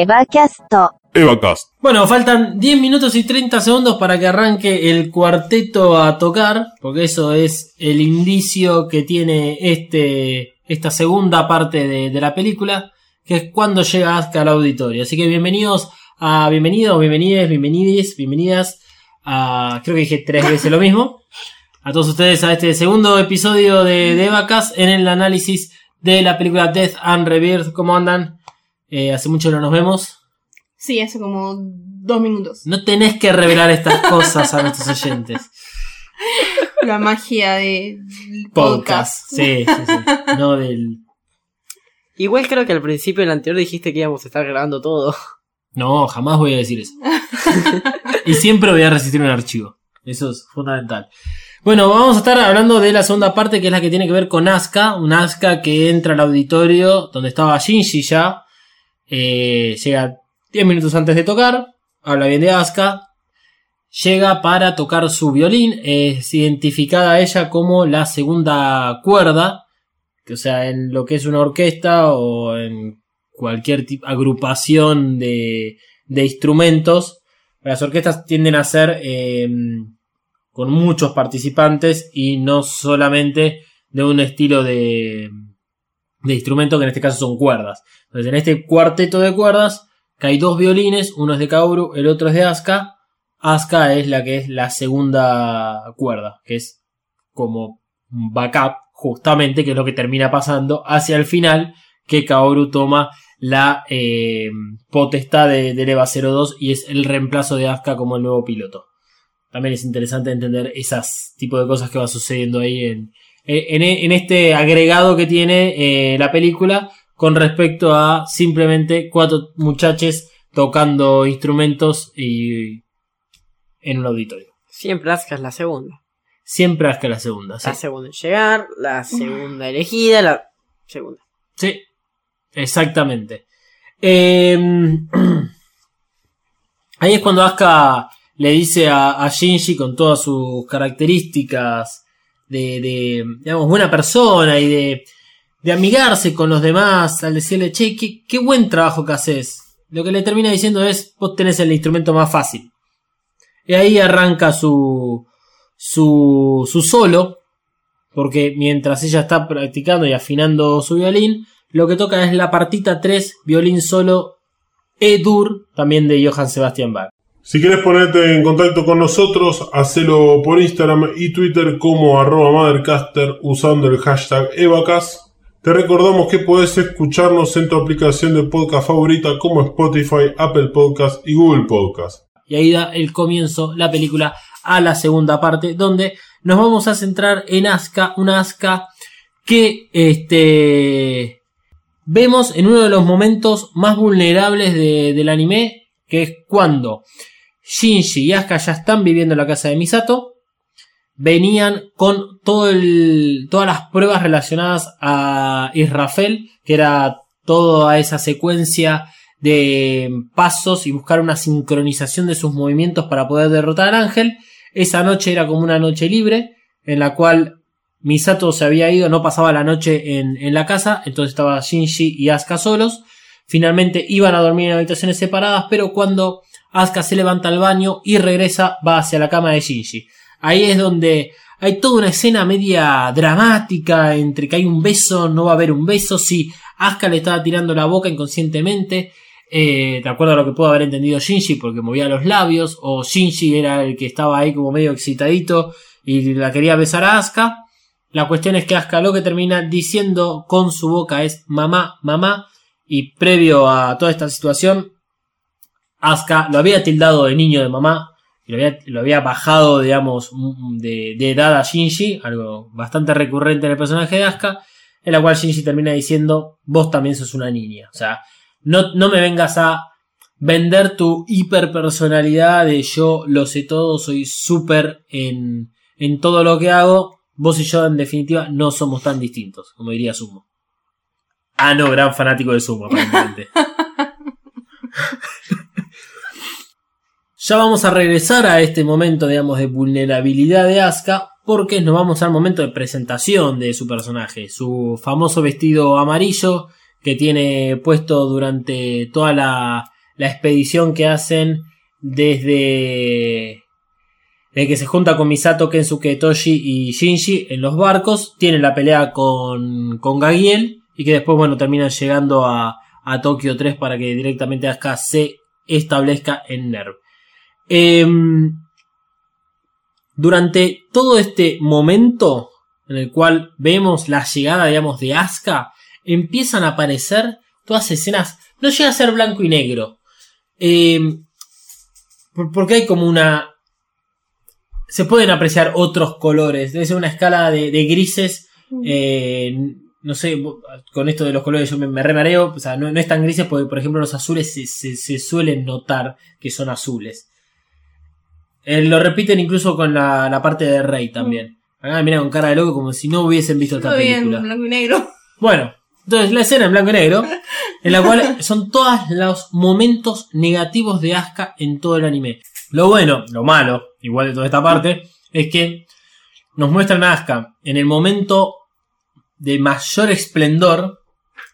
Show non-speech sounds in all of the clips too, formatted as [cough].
Evacast. Evacast. Bueno, faltan 10 minutos y 30 segundos para que arranque el cuarteto a tocar, porque eso es el indicio que tiene este, esta segunda parte de, de la película, que es cuando llega Aska al auditorio. Así que bienvenidos a bienvenidos, bienvenides, bienvenides, bienvenidas a, creo que dije tres veces lo mismo, a todos ustedes a este segundo episodio de, de Evacast en el análisis de la película Death and Rebirth. ¿Cómo andan? Eh, hace mucho no nos vemos. Sí, hace como dos minutos. No tenés que revelar estas cosas a nuestros oyentes. [laughs] La magia de Podcast. Sí, sí, sí. No del. Igual creo que al principio del anterior dijiste que íbamos a estar grabando todo. No, jamás voy a decir eso. [laughs] y siempre voy a resistir un archivo. Eso es fundamental. Bueno, vamos a estar hablando de la segunda parte, que es la que tiene que ver con Asuka. Un Asuka que entra al auditorio donde estaba Shinji ya. Eh, llega 10 minutos antes de tocar. Habla bien de Asuka. Llega para tocar su violín. Es identificada ella como la segunda cuerda. Que, o sea, en lo que es una orquesta o en cualquier agrupación de, de instrumentos. Las orquestas tienden a ser eh, con muchos participantes y no solamente de un estilo de, de instrumento que en este caso son cuerdas. Entonces en este cuarteto de cuerdas que hay dos violines, uno es de Kaoru, el otro es de Asuka. Asuka es la que es la segunda cuerda, que es como un backup justamente, que es lo que termina pasando hacia el final, que Kaoru toma la eh, potestad de, EVA 02 y es el reemplazo de Asuka como el nuevo piloto. También es interesante entender esas tipo de cosas que va sucediendo ahí en, en, en este agregado que tiene eh, la película con respecto a simplemente cuatro muchachos tocando instrumentos y en un auditorio. Siempre Asuka es la segunda. Siempre Asuka la segunda. Sí. La segunda en llegar, la segunda elegida, la segunda. Sí, exactamente. Eh, [clears throat] ahí es cuando Asuka le dice a, a, Shinji con todas sus características de, de digamos, buena persona y de, de, amigarse con los demás, al decirle, che, qué, qué buen trabajo que haces. Lo que le termina diciendo es, vos tenés el instrumento más fácil. Y ahí arranca su, su, su solo, porque mientras ella está practicando y afinando su violín, lo que toca es la partita 3, violín solo E-dur, también de Johann Sebastian Bach. Si querés ponerte en contacto con nosotros, hacelo por Instagram y Twitter como arroba Mothercaster usando el hashtag Evacas. Te recordamos que puedes escucharnos en tu aplicación de podcast favorita como Spotify, Apple Podcast y Google Podcast. Y ahí da el comienzo la película a la segunda parte, donde nos vamos a centrar en Asuka, una Asuka que este, vemos en uno de los momentos más vulnerables de, del anime, que es cuando Shinji y Asuka ya están viviendo en la casa de Misato, venían con todo el, todas las pruebas relacionadas a Israfel, que era toda esa secuencia de pasos y buscar una sincronización de sus movimientos para poder derrotar al ángel. Esa noche era como una noche libre, en la cual Misato se había ido, no pasaba la noche en, la casa, entonces estaba Shinji y Asuka solos. Finalmente iban a dormir en habitaciones separadas, pero cuando Asuka se levanta al baño y regresa, va hacia la cama de Shinji. Ahí es donde hay toda una escena media dramática entre que hay un beso, no va a haber un beso, si Asuka le estaba tirando la boca inconscientemente, eh, de acuerdo a lo que pudo haber entendido Shinji porque movía los labios, o Shinji era el que estaba ahí como medio excitadito y la quería besar a Asuka. La cuestión es que Asuka lo que termina diciendo con su boca es mamá, mamá, y previo a toda esta situación, Asuka lo había tildado de niño de mamá, y lo había, bajado, digamos, de, de, edad a Shinji, algo bastante recurrente en el personaje de Asuka, en la cual Shinji termina diciendo, vos también sos una niña. O sea, no, no me vengas a vender tu hiperpersonalidad de yo lo sé todo, soy súper en, en todo lo que hago. Vos y yo, en definitiva, no somos tan distintos, como diría Sumo. Ah, no, gran fanático de Sumo, aparentemente. [laughs] ya vamos a regresar a este momento, digamos, de vulnerabilidad de Asuka, porque nos vamos al momento de presentación de su personaje. Su famoso vestido amarillo, que tiene puesto durante toda la, expedición que hacen desde, desde que se junta con Misato, Kensuke, Toshi y Shinji en los barcos. Tiene la pelea con, con Gagiel y que después, bueno, terminan llegando a, a Tokio 3 para que directamente Asuka se establezca en NERV. Em, durante todo este momento en el cual vemos la llegada, digamos, de Asuka, empiezan a aparecer todas escenas. No llega a ser blanco y negro. Em, por- porque hay como una. Se pueden apreciar otros colores. Debe ser una escala de, de grises. eh, no sé, con esto de los colores yo me, me remareo. O sea, no, no es tan grises porque, por ejemplo, los azules se, se- se suelen notar que son azules. Eh, lo repiten incluso con la, la parte de Rey también. Acá mira con cara de loco como si no hubiesen visto esta bien, película. blanco y negro. Bueno, entonces la escena en blanco y negro, [laughs] en la cual son todos los momentos negativos de Asuka en todo el anime. Lo bueno, lo malo, igual de toda esta parte, es que nos muestran a Asuka en el momento de mayor esplendor,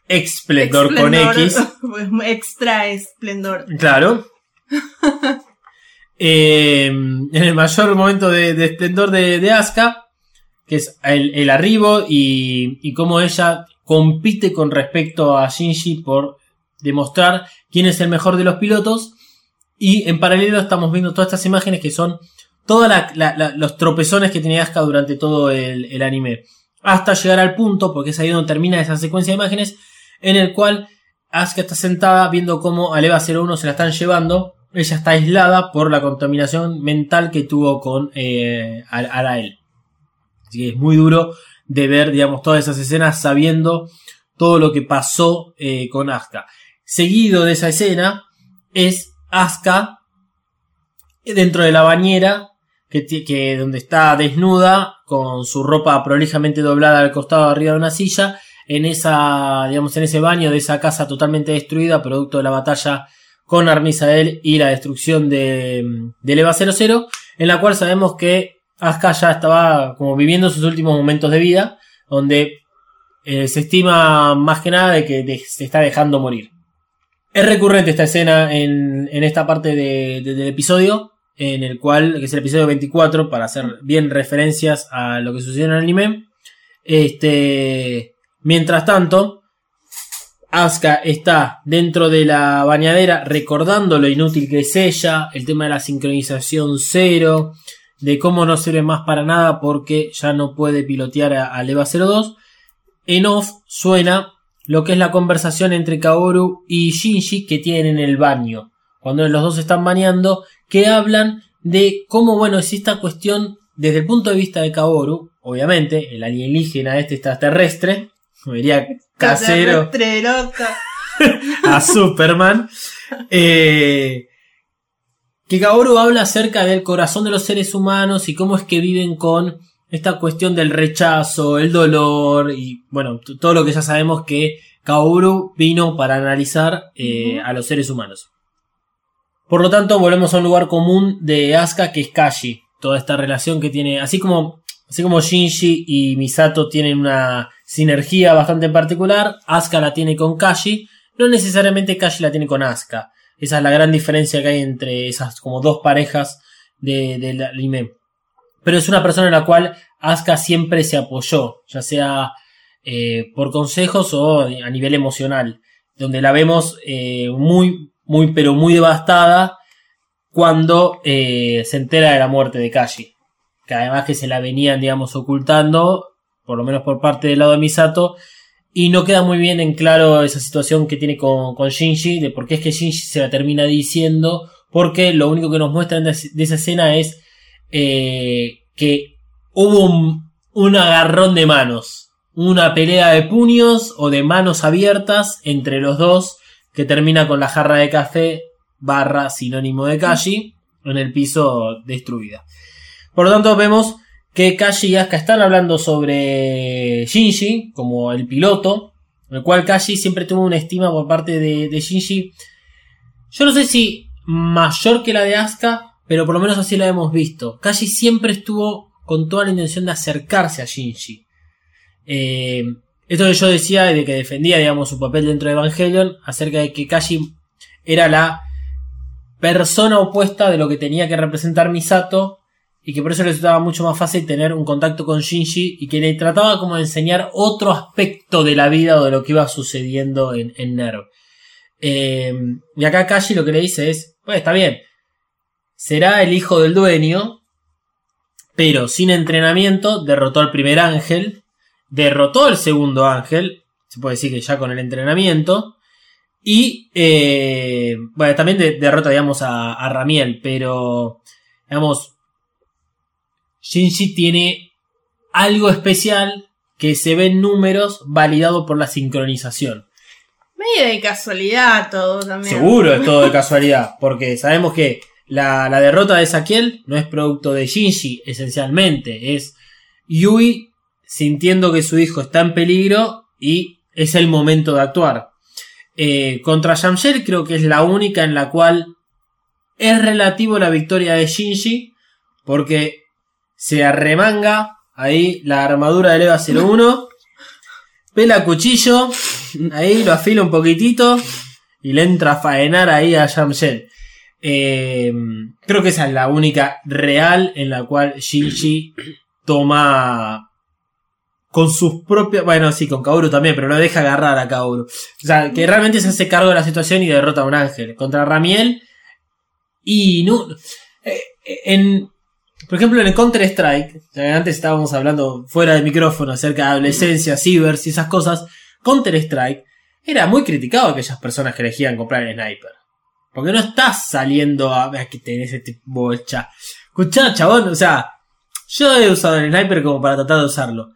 esplendor con. X, [laughs] Extra esplendor. Claro. [laughs] Eh, en el mayor momento de, de esplendor de, Asuka, que es el, arribo y, cómo ella compite con respecto a Shinji por demostrar quién es el mejor de los pilotos. Y en paralelo estamos viendo todas estas imágenes que son todos los tropezones que tiene Asuka durante todo el, anime. Hasta llegar al punto, porque es ahí donde termina esa secuencia de imágenes, en el cual Asuka está sentada viendo cómo al EVA 01 se la están llevando. Ella está aislada por la contaminación mental que tuvo con eh, Ar- Arael. Así que es muy duro de ver, digamos, todas esas escenas sabiendo todo lo que pasó eh, con Asuka. Seguido de esa escena es Asuka dentro de la bañera que, que donde está desnuda con su ropa prolijamente doblada al costado arriba de una silla en esa digamos en ese baño de esa casa totalmente destruida producto de la batalla con Armisael y la destrucción de, del EVA 00 en la cual sabemos que Asuka ya estaba como viviendo sus últimos momentos de vida donde eh, se estima más que nada de que se está dejando morir es recurrente esta escena en, en esta parte de- del episodio, en el cual, que es el episodio 24, para hacer bien referencias a lo que sucedió en el anime. Este, mientras tanto, Asuka está dentro de la bañadera recordando lo inútil que es ella, el tema de la sincronización cero, de cómo no sirve más para nada porque ya no puede pilotear a- al EVA 02. En off suena lo que es la conversación entre Kaoru y Shinji que tienen en el baño, cuando los dos están bañando, que hablan de cómo, bueno, es esta cuestión desde el punto de vista de Kaoru, obviamente, el alienígena este extraterrestre, como diría [laughs] casero [laughs] a Superman, eh, que Kaoru habla acerca del corazón de los seres humanos y cómo es que viven con esta cuestión del rechazo, el dolor y bueno, todo lo que ya sabemos que Kaoru vino para analizar eh, a los seres humanos. Por lo tanto, volvemos a un lugar común de Asuka que es Kashi. Toda esta relación que tiene, así como, así como Shinji y Misato tienen una sinergia bastante particular, Asuka la tiene con Kashi, no necesariamente Kashi la tiene con Asuka. Esa es la gran diferencia que hay entre esas como dos parejas de- del anime. Pero es una persona en la cual Asuka siempre se apoyó, ya sea eh, por consejos o a nivel emocional, donde la vemos eh, muy, muy, pero muy devastada cuando eh, se entera de la muerte de Kashi. Que además que se la venían, digamos, ocultando, por lo menos por parte del lado de Misato, y no queda muy bien en claro esa situación que tiene con, con Shinji, de por qué es que Shinji se la termina diciendo, porque lo único que nos muestran de, esa escena es eh, que hubo un, un agarrón de manos, una pelea de puños o de manos abiertas entre los dos, que termina con la jarra de café barra sinónimo de Kashi en el piso destruida. Por lo tanto, vemos que Kashi y Asuka están hablando sobre Shinji como el piloto, el cual Kashi siempre tuvo una estima por parte de, de Shinji. Yo no sé si mayor que la de Asuka, pero por lo menos así la hemos visto. Kashi siempre estuvo con toda la intención de acercarse a Shinji. Eh, esto que yo decía de que defendía, digamos, su papel dentro de Evangelion, acerca de que Kashi era la persona opuesta de lo que tenía que representar Misato, y que por eso resultaba mucho más fácil tener un contacto con Shinji, y que le trataba como de enseñar otro aspecto de la vida o de lo que iba sucediendo en, en. Eh, y acá Kashi lo que le dice es, pues está bien, será el hijo del dueño, pero sin entrenamiento derrotó al primer ángel, derrotó al segundo ángel, se puede decir que ya con el entrenamiento, y eh, bueno, también de- derrota, digamos, a, a Ramiel, pero, digamos, Shinji tiene algo especial que se ve en números validado por la sincronización. Medio de casualidad todo también. Seguro es todo de [laughs] casualidad, porque sabemos que la, la derrota de Saquiel no es producto de Shinji, esencialmente, es Yui sintiendo que su hijo está en peligro y es el momento de actuar. Eh, contra Yamshel creo que es la única en la cual es relativo la victoria de Shinji, porque se arremanga ahí la armadura del EVA 01, pela cuchillo, ahí lo afila un poquitito y le entra a faenar ahí a Yamshel. Eh, creo que esa es la única real en la cual Shinji toma con sus propias. Bueno, sí, con Kaoru también, pero no deja agarrar a Kaoru. O sea, que realmente se hace cargo de la situación y derrota a un ángel. Contra Ramiel. Y no. eh, En. Por ejemplo, en el Counter-Strike, antes estábamos hablando fuera de micrófono acerca de adolescencia, cibers y esas cosas. Counter-Strike era muy criticado a aquellas personas que elegían comprar el sniper. Porque no estás saliendo a ver que tenés este bocha. Escuchá, chabón, o sea, yo he usado el sniper como para tratar de usarlo.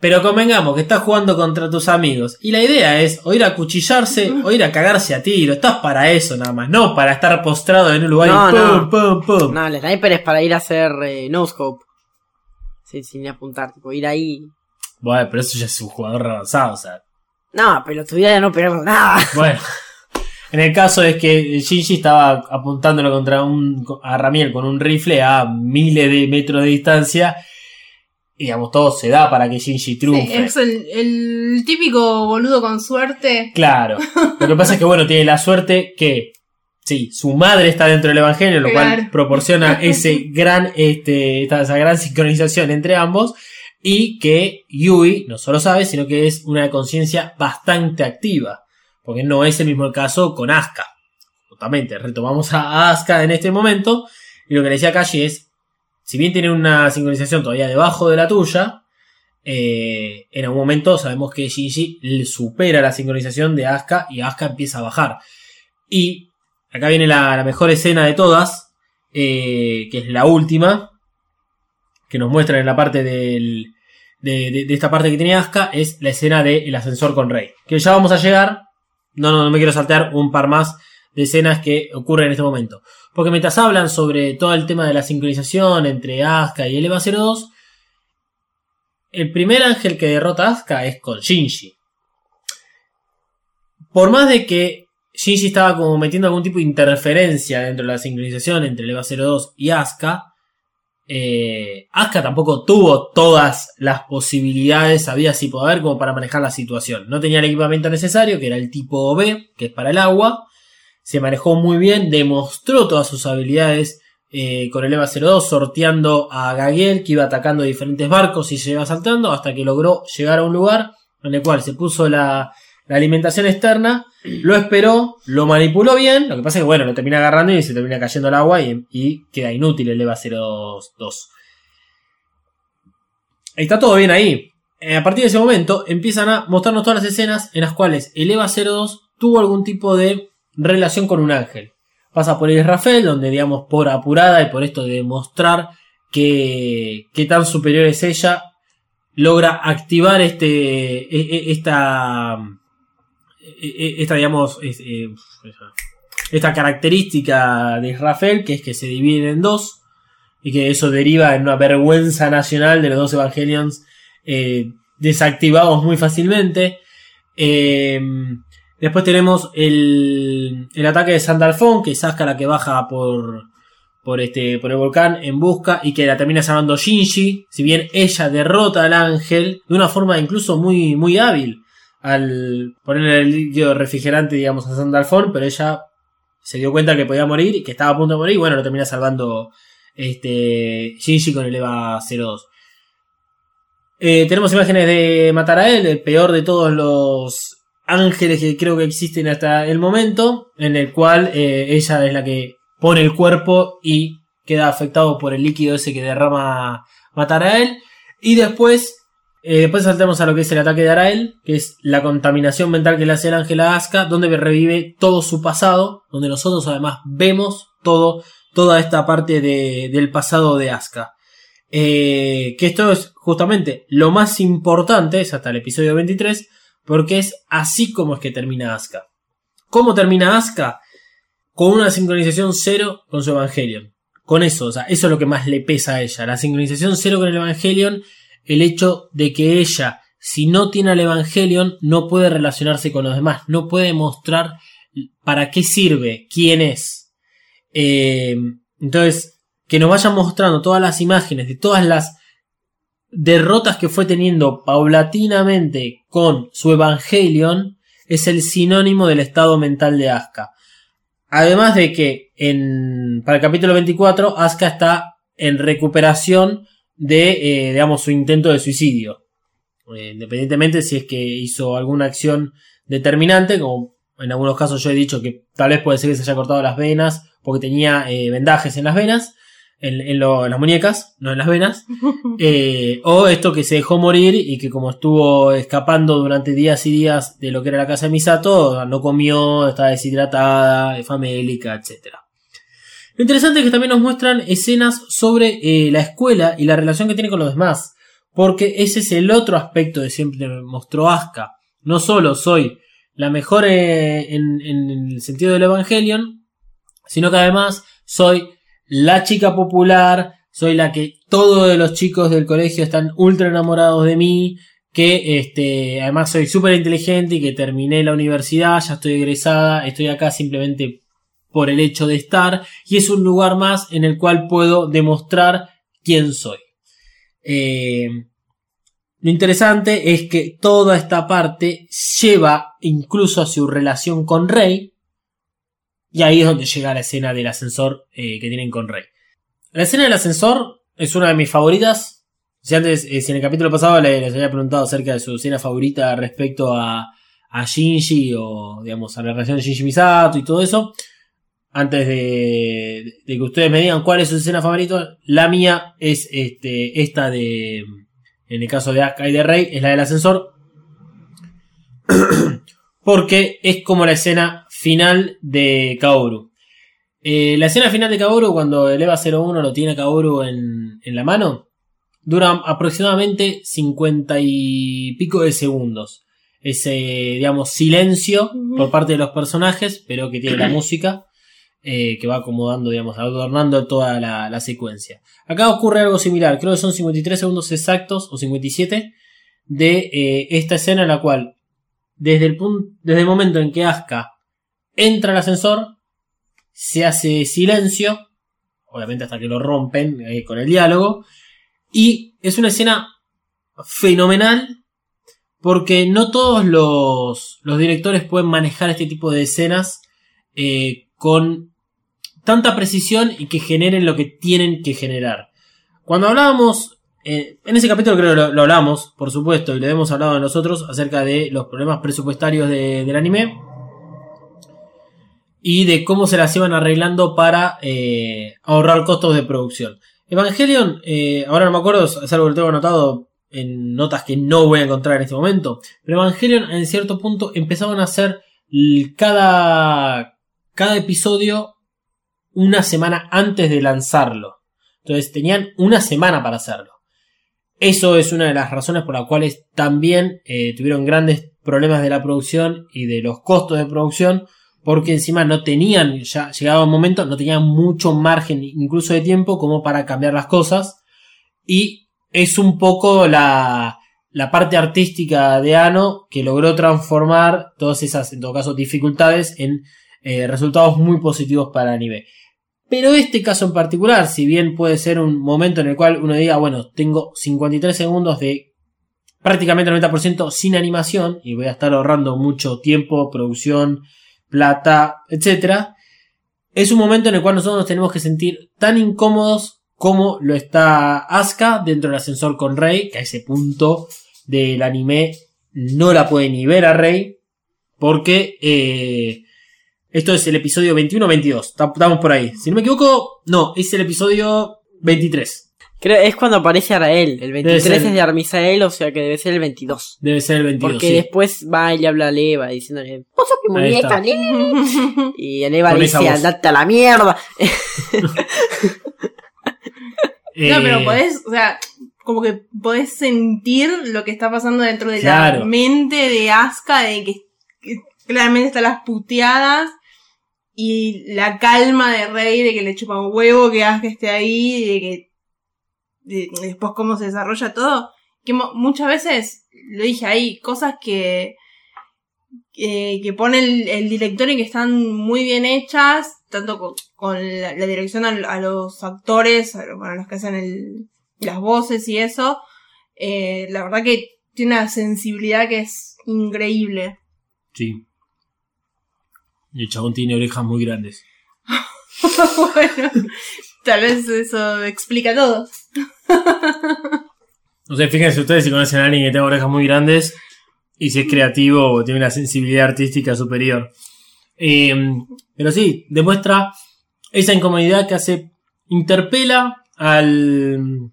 Pero convengamos que estás jugando contra tus amigos. Y la idea es o ir a cuchillarse [laughs] o ir a cagarse a tiro. Estás para eso nada más. No para estar postrado en un lugar No, y pum, no. pum, pum. No, el sniper es para ir a hacer eh, no scope. Sí, sin apuntar, tipo, ir ahí. Bueno, pero eso ya es un jugador avanzado, o sea. No, pero tu vida ya no pegar nada. [laughs] Bueno. En el caso es que Shinji estaba apuntándolo contra un a Ramiel con un rifle a miles de metros de distancia. Digamos, todo se da para que Shinji Sí, triunfe. es el, el típico boludo con suerte. Claro. Lo que pasa es que, bueno, tiene la suerte que, sí, su madre está dentro del Evangelio, lo cual proporciona [laughs] ese gran, este, esa gran sincronización entre ambos. Y que Yui no solo sabe, sino que es una conciencia bastante activa. Porque no es el mismo caso con Asuka. Justamente, retomamos a Asuka en este momento. Y lo que le decía Kashi es, si bien tiene una sincronización todavía debajo de la tuya, eh, en algún momento sabemos que Shinji supera la sincronización de Asuka y Asuka empieza a bajar. Y acá viene la, mejor escena de todas, eh, que es la última, que nos muestran en la parte del, de, de- de esta parte que tiene Asuka, es la escena del ascensor con Rey. Que ya vamos a llegar, no, no, no me quiero saltear un par más de escenas que ocurren en este momento. Porque mientras hablan sobre todo el tema de la sincronización entre Asuka y el EVA 02, el primer ángel que derrota a Asuka es con Shinji. Por más de que Shinji estaba como metiendo algún tipo de interferencia dentro de la sincronización entre el EVA 02 y Asuka, eh, Asuka tampoco tuvo todas las posibilidades, había si por haber como para manejar la situación. No tenía el equipamiento necesario, que era el tipo B, que es para el agua. Se manejó muy bien, demostró todas sus habilidades eh, con el EVA 02, sorteando a Gagiel, que iba atacando diferentes barcos y se iba saltando, hasta que logró llegar a un lugar en el cual se puso la, alimentación externa, lo esperó, lo manipuló bien, lo que pasa es que bueno, lo termina agarrando y se termina cayendo al agua y, y queda inútil el EVA 02. Está todo bien ahí. Eh, a partir de ese momento empiezan a mostrarnos todas las escenas en las cuales el EVA 02 tuvo algún tipo de relación con un ángel. Pasa por Israfel, donde digamos por apurada y por esto de demostrar que, que tan superior es ella, logra activar este, e- e- esta, e- esta digamos, eh, esta característica de Israfel, que es que se dividen en dos, y que eso deriva en una vergüenza nacional de los dos Evangelions eh, desactivados muy fácilmente. Eh, después tenemos el, el ataque de Sandalfon, que es la que baja por, por este por el volcán en busca y que la termina salvando Shinji, si bien ella derrota al ángel de una forma incluso muy muy hábil al ponerle el líquido refrigerante digamos a Sandalfon, pero ella se dio cuenta que podía morir y que estaba a punto de morir y bueno, lo termina salvando este Shinji con el EVA 02. Eh, tenemos imágenes de matar a él, el peor de todos los ángeles que creo que existen hasta el momento, en el cual eh, ella es la que pone el cuerpo y queda afectado por el líquido ese que derrama matar a él. Y después, eh, después saltamos a lo que es el ataque de Arael, que es la contaminación mental que le hace el ángel a Asuka, donde revive todo su pasado, donde nosotros además vemos todo, toda esta parte de- del pasado de Asuka. Eh, que esto es justamente lo más importante, es hasta el episodio 23, porque es así como es que termina Asuka. ¿Cómo termina Asuka? Con una sincronización cero con su Evangelion. Con eso, o sea, eso es lo que más le pesa a ella. La sincronización cero con el Evangelion, el hecho de que ella, si no tiene al Evangelion, no puede relacionarse con los demás, no puede mostrar para qué sirve, quién es. Eh, entonces, que nos vayan mostrando todas las imágenes de todas las derrotas que fue teniendo paulatinamente con su Evangelion es el sinónimo del estado mental de Asuka. Además de que en, para el capítulo 24 Asuka está en recuperación de, eh, digamos, su intento de suicidio. Eh, independientemente si es que hizo alguna acción determinante, como en algunos casos yo he dicho que tal vez puede ser que se haya cortado las venas porque tenía eh, vendajes en las venas, en, en lo- en las muñecas, no en las venas. [laughs] Eh, o esto que se dejó morir y que como estuvo escapando durante días y días de lo que era la casa de Misato, no comió, estaba deshidratada, famélica, etc. Lo interesante es que también nos muestran escenas sobre eh, la escuela y la relación que tiene con los demás. Porque ese es el otro aspecto de siempre me mostró Asuka. No solo soy la mejor eh, en, en el sentido del Evangelion, sino que además soy la chica popular, soy la que todos los chicos del colegio están ultra enamorados de mí, que este, además soy súper inteligente y que terminé la universidad, ya estoy egresada, estoy acá simplemente por el hecho de estar y es un lugar más en el cual puedo demostrar quién soy. Eh, lo interesante es que toda esta parte lleva incluso a su relación con Rey, y ahí es donde llega la escena del ascensor eh, que tienen con Rey. La escena del ascensor es una de mis favoritas. Si antes, eh, si en el capítulo pasado le- les había preguntado acerca de su escena favorita respecto a, a Shinji o digamos a la relación de Shinji Misato y todo eso. Antes de, de que ustedes me digan cuál es su escena favorita, la mía es este, esta de, en el caso de Asuka y de Rey, es la del ascensor. [clears throat] Porque es como la escena final de Kaoru. Eh, la escena final de Kaoru, cuando el EVA 01 lo tiene a Kaoru en, en la mano, dura aproximadamente 50 y pico de segundos. Ese, digamos, silencio por parte de los personajes, pero que tiene la [clears throat] música, eh, que va acomodando, digamos, adornando toda la, la secuencia. Acá ocurre algo similar, creo que son 53 segundos exactos, o 57, de eh, esta escena en la cual, desde el, punto, desde el momento en que Asuka entra al ascensor, se hace silencio, obviamente hasta que lo rompen eh, con el diálogo, y es una escena fenomenal porque no todos los, directores pueden manejar este tipo de escenas eh, con tanta precisión y que generen lo que tienen que generar. Cuando hablábamos, eh, en ese capítulo creo que lo, hablamos, por supuesto, y lo hemos hablado nosotros acerca de los problemas presupuestarios de- del anime y de cómo se las iban arreglando para eh, ahorrar costos de producción. Evangelion, eh, ahora no me acuerdo, es algo que tengo anotado en notas que no voy a encontrar en este momento, pero Evangelion en cierto punto empezaban a hacer cada, cada episodio una semana antes de lanzarlo. Entonces tenían una semana para hacerlo. Eso es una de las razones por las cuales también eh, tuvieron grandes problemas de la producción y de los costos de producción, porque encima no tenían, ya llegaba un momento, no tenían mucho margen incluso de tiempo como para cambiar las cosas. Y es un poco la, la parte artística de Ano que logró transformar todas esas, en todo caso, dificultades en eh, resultados muy positivos para anime. Pero este caso en particular, si bien puede ser un momento en el cual uno diga, bueno, tengo 53 segundos de prácticamente el 90% sin animación y voy a estar ahorrando mucho tiempo, producción, plata, etcétera, es un momento en el cual nosotros nos tenemos que sentir tan incómodos como lo está Asuka dentro del ascensor con Rey, que a ese punto del anime no la puede ni ver a Rey, porque eh, esto es el episodio 21-22, estamos por ahí. Si no me equivoco, no, es el episodio 23. Creo es cuando aparece Arael. El 23 ser. es de Armisael, o sea que debe ser el 22. Debe ser el 22. Porque sí. después va y le habla a Leva diciéndole, vos sos mi muñeca, nene". [laughs] Y Leva le dice, andate a la mierda. Eh, [laughs] No, pero podés, o sea, como que podés sentir lo que está pasando dentro de Claro. la mente de Asuka, de que, que claramente están las puteadas y la calma de Rey, de que le chupa un huevo que Asuka esté ahí, de que de- después cómo se desarrolla todo. Que muchas veces, lo dije ahí, cosas que, que, que pone el, el director y que están muy bien hechas, tanto con, con la, la dirección a, a los actores, a, a los que hacen el, las voces y eso. Eh, la verdad que tiene una sensibilidad que es increíble. Sí. Y el chabón tiene orejas muy grandes. [laughs] bueno, tal vez eso explica todo. No sé, fíjense ustedes si conocen a alguien que tenga orejas muy grandes y si es creativo o tiene una sensibilidad artística superior. Eh, pero sí, demuestra esa incomodidad que hace, interpela al,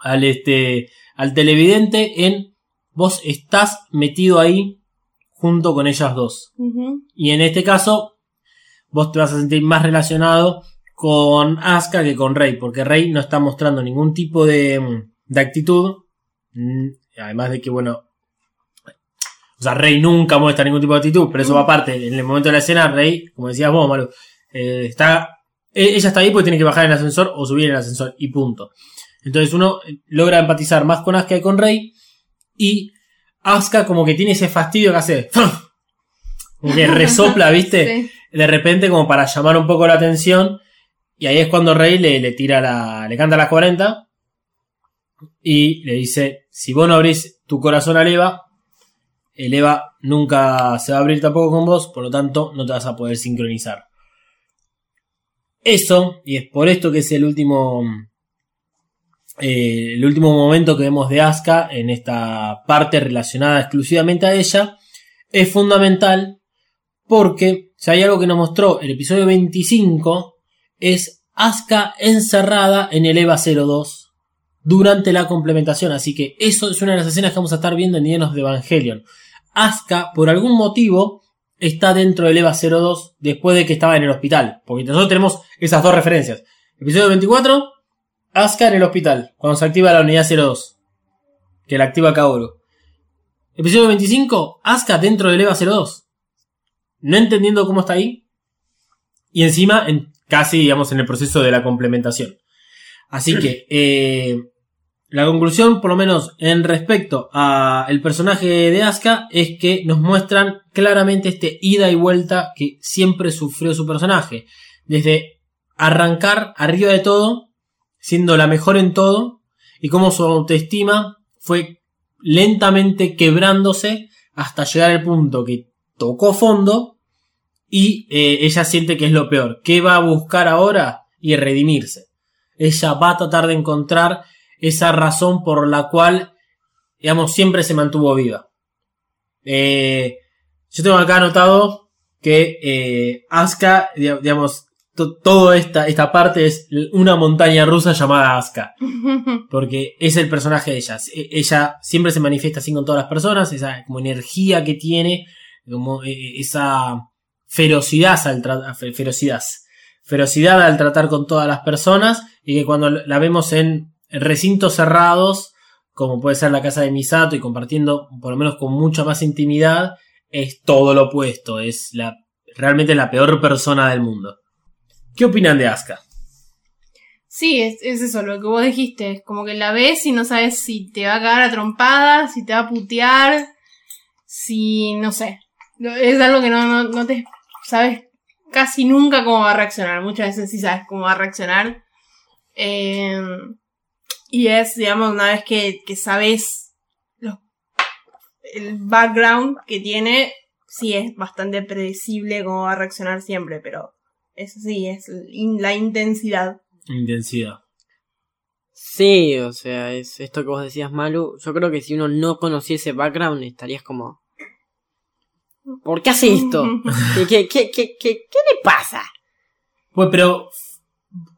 al, este, al televidente en vos estás metido ahí junto con ellas dos. Y en este caso, vos te vas a sentir más relacionado con Asuka que con Rey, porque Rey no está mostrando ningún tipo de, mm, de actitud. Mm, Además de que, bueno, o sea, Rey nunca muestra ningún tipo de actitud, pero eso va aparte. En el momento de la escena, Rey, como decías vos, Malu, eh, está, e- ella está ahí porque tiene que bajar en el ascensor o subir en el ascensor, y punto. Entonces uno eh, logra empatizar más con Asuka que con Rey, y Asuka como que tiene ese fastidio que hace. Como que [laughs] resopla, ¿viste? Sí. de repente como para llamar un poco la atención y ahí es cuando Rey le, le tira la le canta las 40 y le dice si vos no abrís tu corazón al Eva el Eva nunca se va a abrir tampoco con vos por lo tanto no te vas a poder sincronizar. Eso y es por esto que es el último eh, el último momento que vemos de Asuka en esta parte relacionada exclusivamente a ella es fundamental porque si hay algo que nos mostró el episodio 25 es Asuka encerrada en el EVA 02 durante la complementación. Así que eso es una de las escenas que vamos a estar viendo en Llenos de Evangelion. Asuka, por algún motivo, está dentro del EVA 02 después de que estaba en el hospital. Porque nosotros tenemos esas dos referencias. Episodio 24, Asuka en el hospital, cuando se activa la unidad 02. Que la activa Kaoru. Episodio 25, Asuka dentro del EVA 02 no entendiendo cómo está ahí. Y encima, en, casi, digamos, en el proceso de la complementación. Así que, eh, la conclusión, por lo menos en respecto a el personaje de Asuka, es que nos muestran claramente este ida y vuelta que siempre sufrió su personaje. Desde arrancar arriba de todo, siendo la mejor en todo, y cómo su autoestima fue lentamente quebrándose hasta llegar al punto que tocó fondo y eh, ella siente que es lo peor. ¿Qué va a buscar ahora? Y redimirse. Ella va a tratar de encontrar esa razón por la cual, digamos, siempre se mantuvo viva. Eh, yo tengo acá anotado que eh, Asuka, di- digamos, to- toda esta, esta parte es una montaña rusa llamada Asuka [laughs] porque es el personaje de ella. E- Ella siempre se manifiesta así con todas las personas, esa como energía que tiene, como eh, esa ferocidad al ferocidad, ferocidad al tratar con todas las personas y que cuando la vemos en recintos cerrados, como puede ser la casa de Misato y compartiendo por lo menos con mucha más intimidad, es todo lo opuesto, es la realmente la peor persona del mundo. ¿Qué opinan de Asuka? Sí, es, es eso lo que vos dijiste. Es como que la ves y no sabes si te va a cagar a trompadas, si te va a putear, si no sé. Es algo que no, no, no te sabes casi nunca cómo va a reaccionar. Muchas veces sí sabes cómo va a reaccionar. Eh, y es, digamos, una vez que, que sabes los- el background que tiene, sí es bastante predecible cómo va a reaccionar siempre, pero eso sí, es la intensidad. Intensidad. Sí, o sea, es esto que vos decías, Malu. Yo creo que si uno no conociese background, estarías como. ¿Por qué hace esto? [laughs] ¿Qué, qué, qué, qué, le pasa? Bueno, pero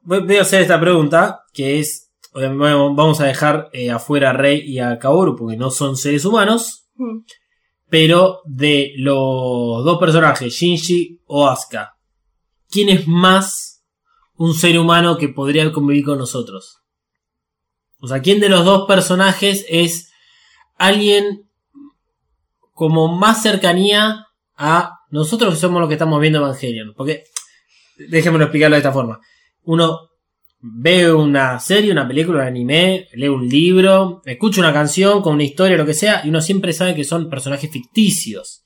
voy a hacer esta pregunta, que es, vamos a dejar eh, afuera a Rey y a Kaoru, porque no son seres humanos, Mm. pero de los dos personajes, Shinji o Asuka, ¿quién es más un ser humano que podría convivir con nosotros? O sea, ¿quién de los dos personajes es alguien como más cercanía a nosotros que somos los que estamos viendo Evangelion? Porque, déjenmelo explicarlo de esta forma. Uno ve una serie, una película, un anime, lee un libro, escucha una canción con una historia, lo que sea, y uno siempre sabe que son personajes ficticios.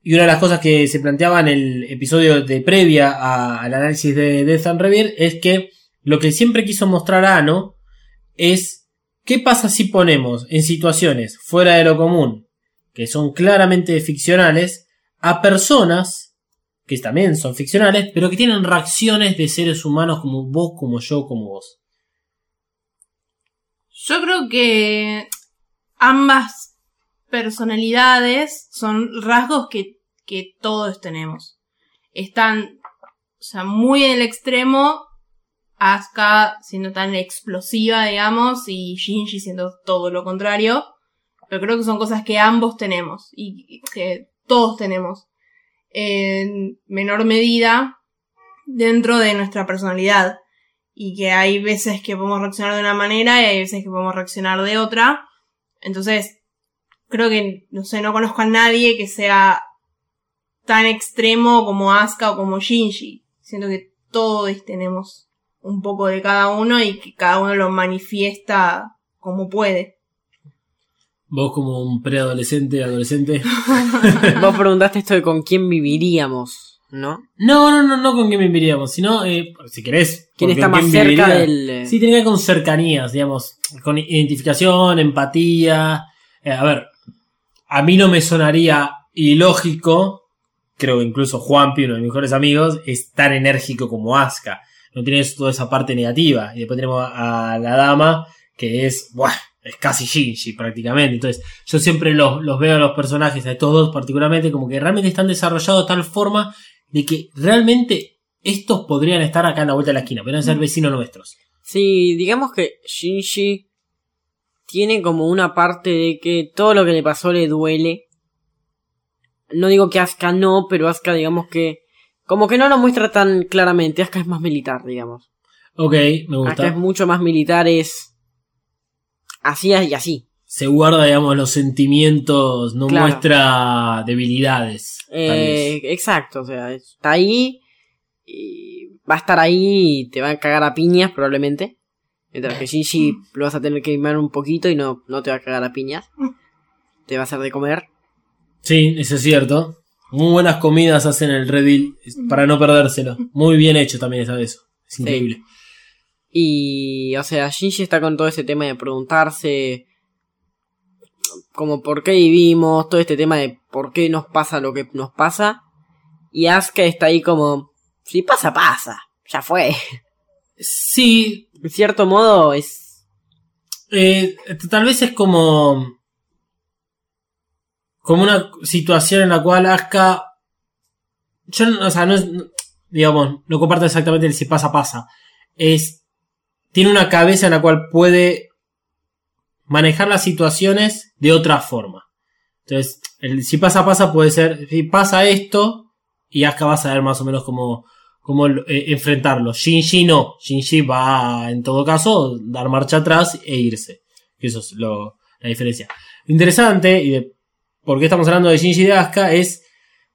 Y una de las cosas que se planteaba en el episodio de previa al análisis de Death and Rebirth es que lo que siempre quiso mostrar Ano es qué pasa si ponemos en situaciones fuera de lo común, que son claramente ficcionales, a personas que también son ficcionales, pero que tienen reacciones de seres humanos como vos, como yo, como vos. Yo creo que ambas personalidades son rasgos que, que todos tenemos. Están, o sea, muy en el extremo, Asuka siendo tan explosiva, digamos, y Shinji siendo todo lo contrario. Pero creo que son cosas que ambos tenemos y que todos tenemos en menor medida dentro de nuestra personalidad y que hay veces que podemos reaccionar de una manera y hay veces que podemos reaccionar de otra. Entonces, creo que, no sé, no conozco a nadie que sea tan extremo como Asuka o como Shinji. Siento que todos tenemos un poco de cada uno y que cada uno lo manifiesta como puede. Vos como un preadolescente, adolescente. [laughs] Vos preguntaste esto de con quién viviríamos, ¿no? No, no, no, no con quién viviríamos, sino, eh, si querés. ¿Quién está más quién cerca viviría. del. eh, Sí, tiene que ver con cercanías, digamos, con identificación, empatía. Eh, a ver, a mí no me sonaría ilógico, creo que incluso Juanpi, uno de mis mejores amigos, es tan enérgico como Asuka. No tiene toda esa parte negativa. Y después tenemos a la dama, que es, buah, es casi Shinji prácticamente. Entonces, yo siempre los, los veo a los personajes, a estos dos particularmente, como que realmente están desarrollados de tal forma de que realmente estos podrían estar acá en la vuelta de la esquina, podrían ser vecinos nuestros. Sí, digamos que Shinji tiene como una parte de que todo lo que le pasó le duele. No digo que Asuka no, pero Asuka digamos que como que no lo muestra tan claramente. Asuka es más militar, digamos. Ok, me Asuka es gusta. mucho más militar, es así y así. Se guarda, digamos, los sentimientos, no Claro. muestra debilidades. Eh, exacto, o sea, está ahí y va a estar ahí y te va a cagar a piñas probablemente. Mientras que Shinji lo vas a tener que mimar un poquito y no, no te va a cagar a piñas. Te va a hacer de comer. Sí, eso es cierto. Muy buenas comidas hacen el Redil para no perdérselo. Muy bien hecho también esa vez. Es increíble. Y, o sea, Shinji está con todo ese tema de preguntarse como por qué vivimos, todo este tema de por qué nos pasa lo que nos pasa. Y Asuka está ahí como, si pasa, pasa, ya fue. Sí, En cierto modo es... eh, tal vez es como. Como una situación en la cual Asuka. Yo, o sea, no es. digamos, no comparto exactamente el si pasa, pasa. Es. Tiene una cabeza en la cual puede manejar las situaciones de otra forma. Entonces, si pasa, pasa puede ser. Si pasa esto, y Asuka va a saber más o menos cómo, cómo eh, enfrentarlo. Shinji no. Shinji va, en todo caso, dar marcha atrás e irse. Eso es lo, la diferencia. Lo interesante, y de por qué estamos hablando de Shinji y de Asuka, es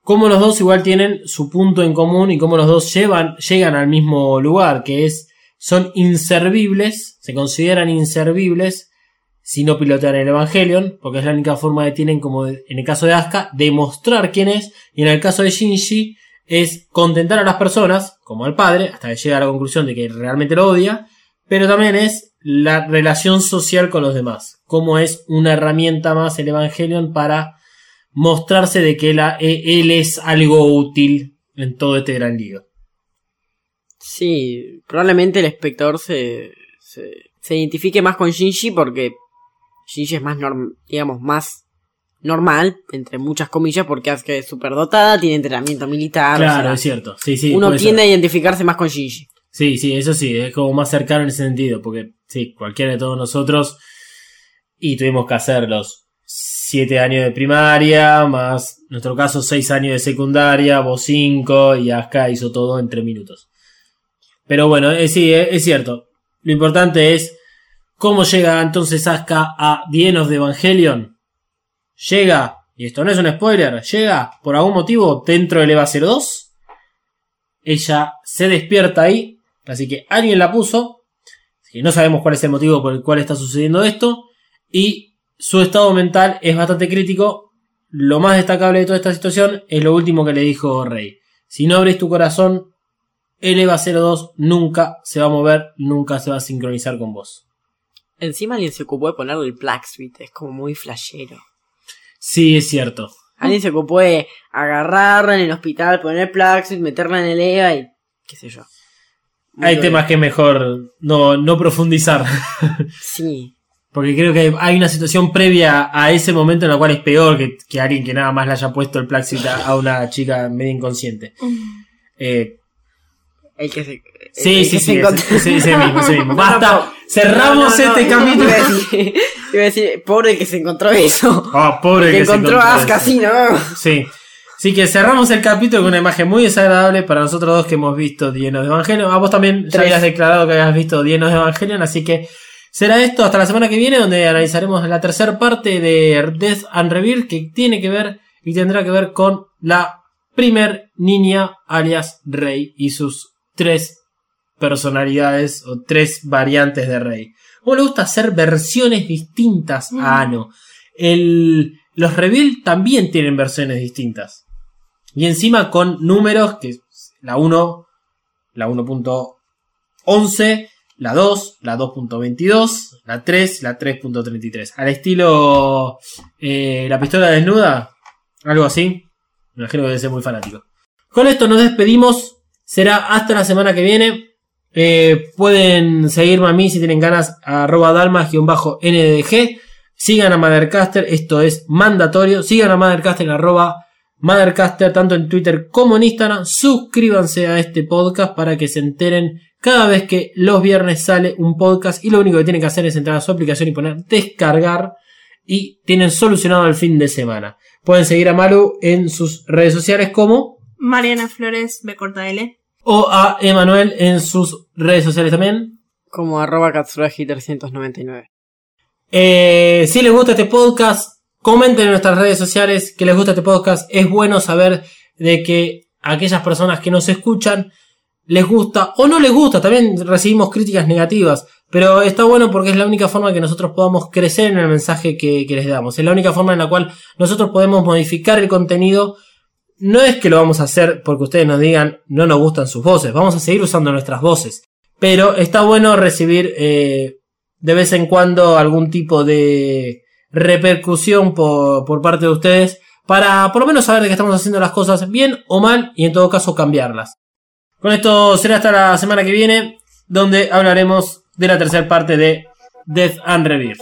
cómo los dos igual tienen su punto en común y cómo los dos llevan, llegan al mismo lugar, que es, son inservibles, se consideran inservibles si no pilotean el Evangelion, porque es la única forma que tienen, como en el caso de Asuka, demostrar quién es, y en el caso de Shinji, es contentar a las personas, como al padre, hasta que llega a la conclusión de que realmente lo odia, pero también es la relación social con los demás, como es una herramienta más el Evangelion para mostrarse de que él, él es algo útil en todo este gran lío. Sí, probablemente el espectador se, se, se identifique más con Shinji porque Shinji es más, norm, digamos, más normal, entre muchas comillas, porque es súper dotada, tiene entrenamiento militar. Claro, o sea, es cierto. Sí, sí, uno tiende ser. a identificarse más con Shinji. Sí, sí, eso sí, es como más cercano en ese sentido, porque sí, cualquiera de todos nosotros, y tuvimos que hacer los siete años de primaria, más, en nuestro caso, seis años de secundaria, vos cinco, y Asuka hizo todo en tres minutos. Pero bueno, eh, sí, eh, es cierto. Lo importante es cómo llega entonces Asuka a The the Evangelion. Llega, y esto no es un spoiler, llega por algún motivo dentro del EVA 02. Ella se despierta ahí, así que alguien la puso. Así que no sabemos cuál es el motivo por el cual está sucediendo esto. Y su estado mental es bastante crítico. Lo más destacable de toda esta situación es lo último que le dijo Rey. Si no abrís tu corazón, el EVA 02 nunca se va a mover, nunca se va a sincronizar con vos. Encima alguien se ocupó de ponerle el Black Suite, es como muy flashero. Sí, es cierto. Alguien se ocupó de agarrarla en el hospital, poner Black Suite, meterla en el EVA y qué sé yo. Muy Hay temas que es mejor no, no profundizar. Sí. Porque creo que hay una situación previa a ese momento en la cual es peor que, que alguien que nada más le haya puesto el Plaxit a, a una chica medio inconsciente. Eh, El que se. sí, el sí, que sí, se ese, encontró- ese- ese mismo, ese mismo. No, Basta, cerramos no, no, este no, capítulo. Iba a decir, iba a decir, pobre el que se encontró eso. Ah, pobre que que se encontró a Asuka, eso. sí, ¿no? Sí. Así que cerramos el capítulo con una imagen muy desagradable para nosotros dos que hemos visto Dienos de Evangelion. A vos también ya Tres. habías declarado que habías visto Dienos de Evangelion, así que será esto hasta la semana que viene donde analizaremos la tercera parte de Death and Rebirth que tiene que ver y tendrá que ver con la primer niña alias Rey y sus tres personalidades o tres variantes de Rey. ¿Cómo le gusta hacer versiones distintas a Ano? El, los Reveal también tienen versiones distintas. Y encima con números que la 1, la 1.11, la 2, la 2.22, la 3, la 3.33. Al estilo eh, la pistola desnuda, algo así. Me imagino que debe ser muy fanático. Con esto nos despedimos. Será hasta la semana que viene. Eh, pueden seguirme a mí si tienen ganas arroba dalmas-ndg. Sigan a Mothercaster, esto es mandatorio. Sigan a Mothercaster arroba Mothercaster tanto en Twitter como en Instagram. Suscríbanse a este podcast para que se enteren cada vez que los viernes sale un podcast y lo único que tienen que hacer es entrar a su aplicación y poner descargar y tienen solucionado el fin de semana. Pueden seguir a Malu en sus redes sociales como Mariana Flores, B. o a Emanuel en sus redes sociales también. Como arroba Katsuragi 399. Eh, si les gusta este podcast, comenten en nuestras redes sociales que les gusta este podcast. Es bueno saber de que aquellas personas que nos escuchan les gusta o no les gusta. También recibimos críticas negativas. Pero está bueno porque es la única forma que nosotros podamos crecer en el mensaje que, que les damos. Es la única forma en la cual nosotros podemos modificar el contenido. No es que lo vamos a hacer porque ustedes nos digan no nos gustan sus voces. Vamos a seguir usando nuestras voces. Pero está bueno recibir eh, de vez en cuando algún tipo de repercusión por, por parte de ustedes para por lo menos saber de que estamos haciendo las cosas bien o mal y en todo caso cambiarlas. Con esto será hasta la semana que viene donde hablaremos de la tercera parte de Death and Rebirth.